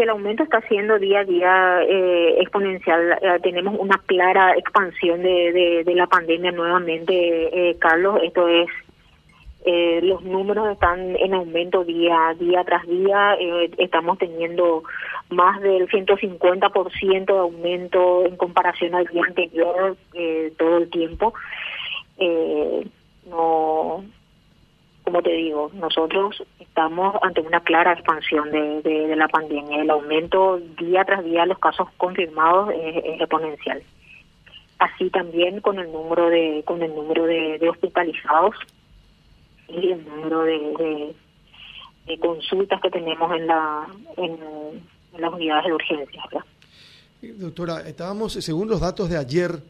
que el aumento está siendo día a día eh, exponencial. Eh, tenemos una clara expansión de, de, la pandemia nuevamente, Carlos. Esto es, los números están en aumento día día tras día. estamos teniendo más del 150% de aumento en comparación al día anterior todo el tiempo. no como te digo, nosotros estamos ante una clara expansión de, la pandemia. El aumento día tras día de los casos confirmados es, exponencial. Así también con el número de con el número de, hospitalizados y el número de, consultas que tenemos en la en, las unidades de urgencia. Doctora, estábamos según los datos de ayer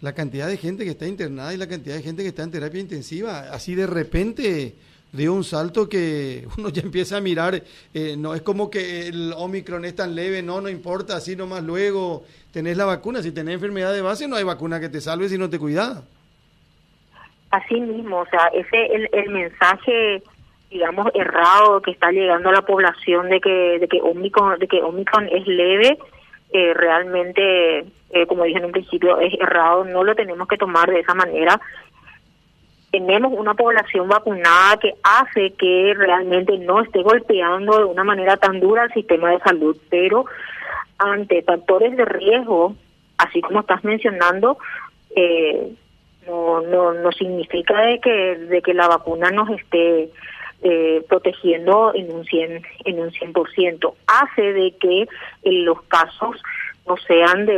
la cantidad de gente que está internada y la cantidad de gente que está en terapia intensiva, así de repente dio un salto que uno ya empieza a mirar, eh, no es como que el Omicron es tan leve, no, no importa, así nomás luego tenés la vacuna, si tenés enfermedad de base no hay vacuna que te salve si no te cuidas. Así mismo, o sea, ese el, el mensaje digamos errado que está llegando a la población de que de que Omicron de que Omicron es leve eh, realmente eh, como dije en un principio es errado no lo tenemos que tomar de esa manera. Tenemos una población vacunada que hace que realmente no esté golpeando de una manera tan dura al sistema de salud, pero ante factores de riesgo, así como estás mencionando, eh, no, no, no significa de que, de que la vacuna nos esté eh, protegiendo en un 100, en un 100%. Hace de que en los casos no sean de,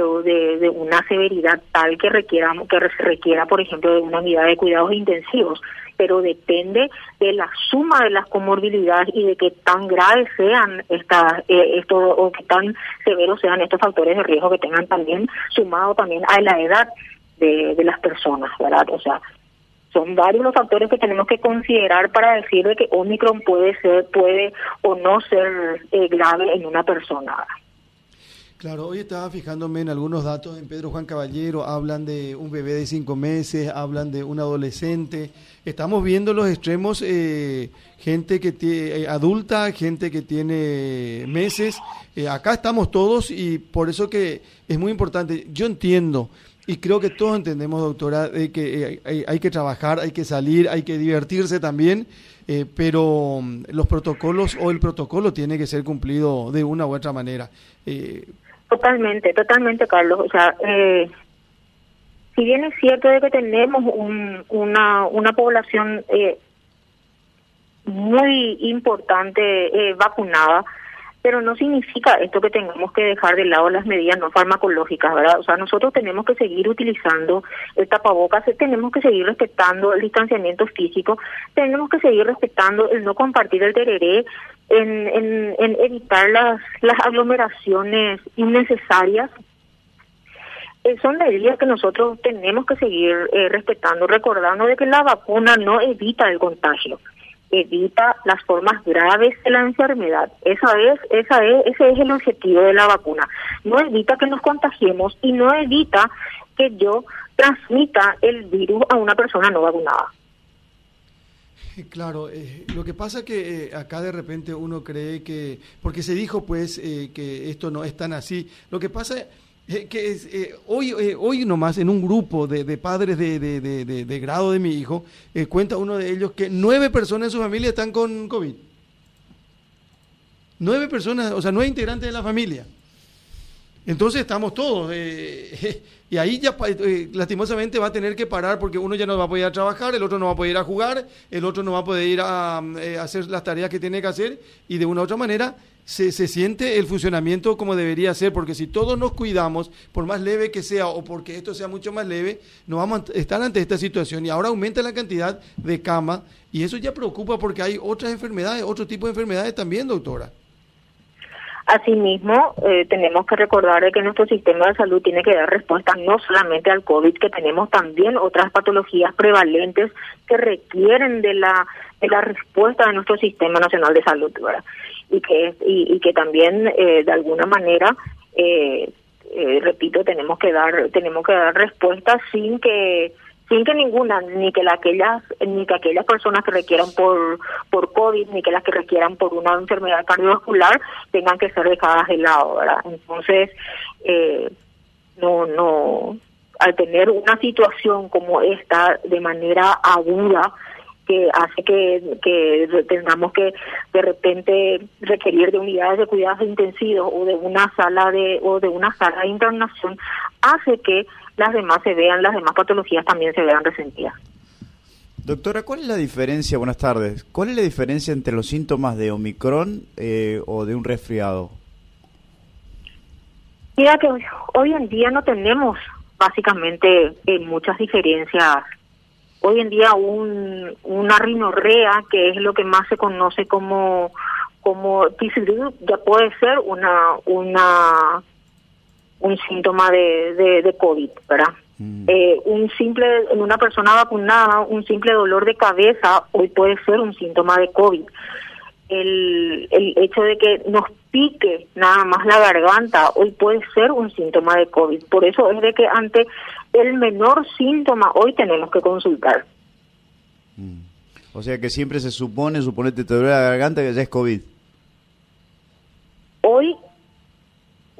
de, una severidad tal que requiera, que requiera, por ejemplo, de una unidad de cuidados intensivos, pero depende de la suma de las comorbilidades y de que tan graves sean estas, eh, esto, o que tan severos sean estos factores de riesgo que tengan también, sumado también a la edad de, de las personas, ¿verdad? O sea, son varios los factores que tenemos que considerar para decir de que Omicron puede ser, puede o no ser eh, grave en una persona. Claro, hoy estaba fijándome en algunos datos en Pedro Juan Caballero, hablan de un bebé de cinco meses, hablan de un adolescente. Estamos viendo los extremos, eh, gente que eh, adulta, gente que tiene meses. Eh, acá estamos todos y por eso que es muy importante. Yo entiendo y creo que todos entendemos, doctora, de que hay, hay, que trabajar, hay que salir, hay que divertirse también, pero mm, los protocolos o el protocolo tiene que ser cumplido de una u otra manera. Totalmente, totalmente, Carlos. O sea, eh, si bien es cierto de que tenemos una, una población eh, muy importante eh, vacunada, pero no significa esto que tengamos que dejar de lado las medidas no farmacológicas, ¿verdad? O sea, nosotros tenemos que seguir utilizando el tapabocas, tenemos que seguir respetando el distanciamiento físico, tenemos que seguir respetando el no compartir el tereré, en, en, evitar las, las aglomeraciones innecesarias. Eh, son medidas que nosotros tenemos que seguir eh, respetando, recordando de que la vacuna no evita el contagio, evita las formas graves de la enfermedad. Esa es, esa es, ese es el objetivo de la vacuna. No evita que nos contagiemos y no evita que yo transmita el virus a una persona no vacunada. Claro, eh, lo que pasa que eh, acá de repente uno cree que, porque se dijo pues eh, que esto no es tan así, lo que pasa es que es, hoy, hoy nomás en un grupo de, de padres de, de, de, grado de mi hijo, cuenta uno de ellos que nueve personas en su familia están con COVID. Nueve personas, o sea, nueve integrantes de la familia. Entonces estamos todos. Eh, y ahí ya eh, lastimosamente va a tener que parar porque uno ya no va a poder a trabajar, el otro no va a poder ir a jugar, el otro no va a poder ir a, eh, hacer las tareas que tiene que hacer y de una u otra manera se, se, siente el funcionamiento como debería ser, porque si todos nos cuidamos, por más leve que sea o porque esto sea mucho más leve, no vamos a estar ante esta situación y ahora aumenta la cantidad de cama y eso ya preocupa porque hay otras enfermedades, otro tipo de enfermedades también, doctora. Asimismo, eh, tenemos que recordar que nuestro sistema de salud tiene que dar respuesta no solamente al COVID, que tenemos también otras patologías prevalentes que requieren de la de la respuesta de nuestro sistema nacional de salud, ¿verdad? Y que y, que también eh, de alguna manera eh, repito tenemos que dar tenemos que dar respuesta sin que sin que ninguna, ni que la, aquellas, ni que aquellas personas que requieran por, por COVID, ni que las que requieran por una enfermedad cardiovascular tengan que ser dejadas de lado, ¿verdad? Entonces, eh, no, no, al tener una situación como esta de manera aguda, que hace que, que tengamos que de repente requerir de unidades de cuidados intensivos o de una sala de o de una sala de internación hace que las demás se vean las demás patologías también se vean resentidas Doctora, ¿cuál es la diferencia? Buenas tardes. ¿Cuál es la diferencia entre los síntomas de Omicron eh, o de un resfriado? Mira que hoy en día no tenemos básicamente eh, muchas diferencias hoy en día un, una rinorrea, que es lo que más se conoce como como ya puede ser una una un síntoma de, de, de COVID, ¿verdad? Mm. Eh, un simple, en una persona vacunada, un simple dolor de cabeza hoy puede ser un síntoma de COVID. El, el hecho de que nos pique nada más la garganta hoy puede ser un síntoma de COVID. Por eso es de que ante el menor síntoma hoy tenemos que consultar. Mm. O sea que siempre se supone, suponete te duele la garganta que ya es COVID. Hoy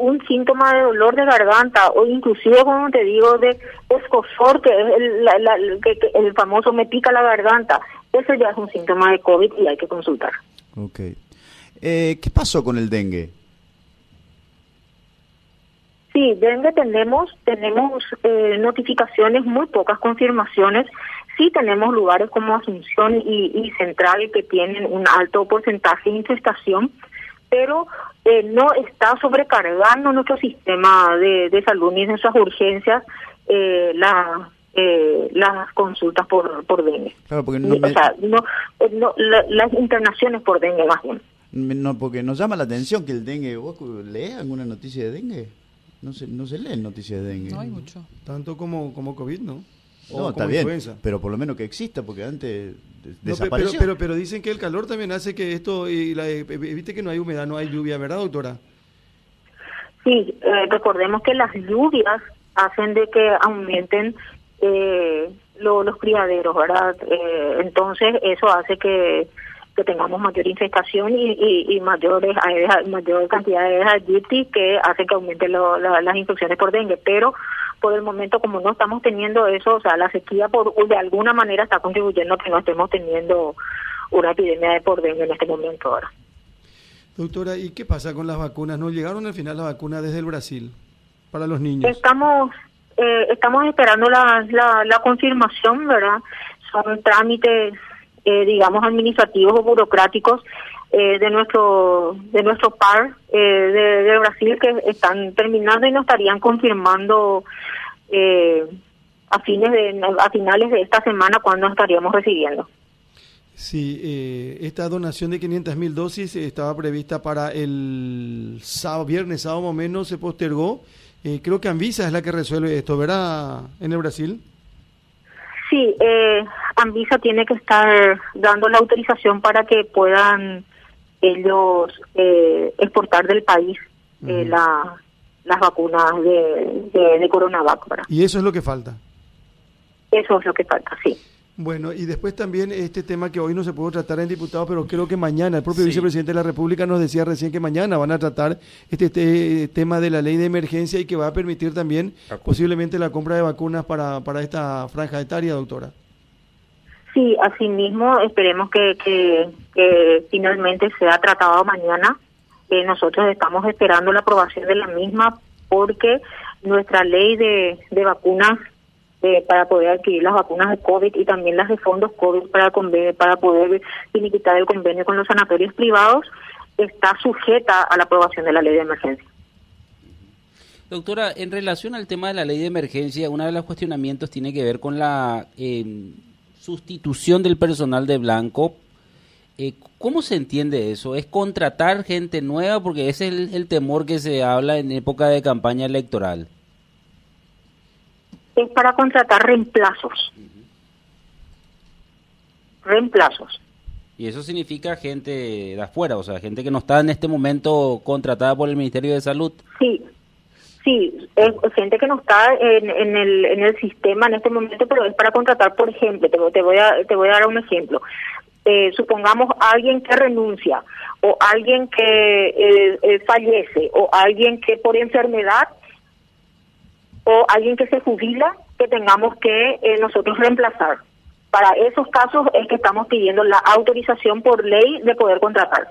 un síntoma de dolor de garganta o inclusive como te digo de escosor que es el, que, el famoso me pica la garganta, eso ya es un síntoma de COVID y hay que consultar. Ok. Eh, ¿Qué pasó con el dengue? Sí, dengue tenemos, tenemos eh, notificaciones, muy pocas confirmaciones. Sí tenemos lugares como Asunción y, Central que tienen un alto porcentaje de infestación, pero eh, no está sobrecargando nuestro sistema de, salud ni nuestras urgencias eh, la, las consultas por, por dengue. Claro, porque no, no, las internaciones por dengue más bien. No, porque nos llama la atención que el dengue, ¿vos lees alguna noticia de dengue? No se, no se leen noticias de dengue. No hay mucho. Tanto como, como COVID, ¿no? No, está bien, pero por lo menos que exista, porque antes desapareció. Pero, pero, pero, dicen que el calor también hace que esto, y la, eh, viste que no hay humedad, no hay lluvia, ¿verdad, doctora? Sí, eh, recordemos que las lluvias hacen de que aumenten eh, los criaderos, ¿verdad? Eh, entonces eso hace que que tengamos mayor infestación y, y, mayores mayor cantidad de aegypti que hace que aumenten las infecciones por dengue pero por el momento como no estamos teniendo eso o sea la sequía por de alguna manera está contribuyendo a que no estemos teniendo una epidemia de por dengue en este momento ahora. Doctora y qué pasa con las vacunas no llegaron al final las vacunas desde el Brasil para los niños estamos eh, estamos esperando la, la, la confirmación verdad son trámites eh, digamos, administrativos o burocráticos eh, de nuestro de nuestro par eh, de, Brasil que están terminando y nos estarían confirmando a fines de a finales de esta semana cuando estaríamos recibiendo. Sí, esta donación de 500 mil dosis estaba prevista para el sábado, viernes, sábado o menos, se postergó. creo que Anvisa es la que resuelve esto, ¿verdad? En el Brasil. Sí, eh, Anvisa tiene que estar dando la autorización para que puedan ellos eh, exportar del país eh, la, las vacunas de, de, de Coronavac. ¿Y eso es lo que falta? Eso es lo que falta, sí. Bueno, y después también este tema que hoy no se pudo tratar en diputado, pero creo que mañana, el propio vicepresidente de la República nos decía recién que mañana van a tratar este, este, tema de la ley de emergencia y que va a permitir también posiblemente la compra de vacunas para, para esta franja etaria, doctora. Sí, asimismo, esperemos que, que, finalmente sea tratado mañana. Eh, nosotros estamos esperando la aprobación de la misma porque nuestra ley de, de vacunas eh, para poder adquirir las vacunas de COVID y también las de fondos COVID para, para poder finiquitar el convenio con los sanatorios privados, está sujeta a la aprobación de la ley de emergencia. Doctora, en relación al tema de la ley de emergencia, uno de los cuestionamientos tiene que ver con la eh, sustitución del personal de blanco. Eh, ¿Cómo se entiende eso? ¿Es contratar gente nueva? Porque ese es el temor que se habla en época de campaña electoral es para contratar reemplazos. Reemplazos. Y eso significa gente de afuera, o sea, gente que no está en este momento contratada por el Ministerio de Salud. Sí, Sí, es gente que no está en, en, el, en el sistema en este momento, pero es para contratar, por ejemplo, te, te voy a te voy a dar un ejemplo. Eh, supongamos alguien que renuncia o alguien que eh, eh, fallece o alguien que por enfermedad o alguien que se jubila que tengamos que nosotros reemplazar. Para esos casos es que estamos pidiendo la autorización por ley de poder contratar.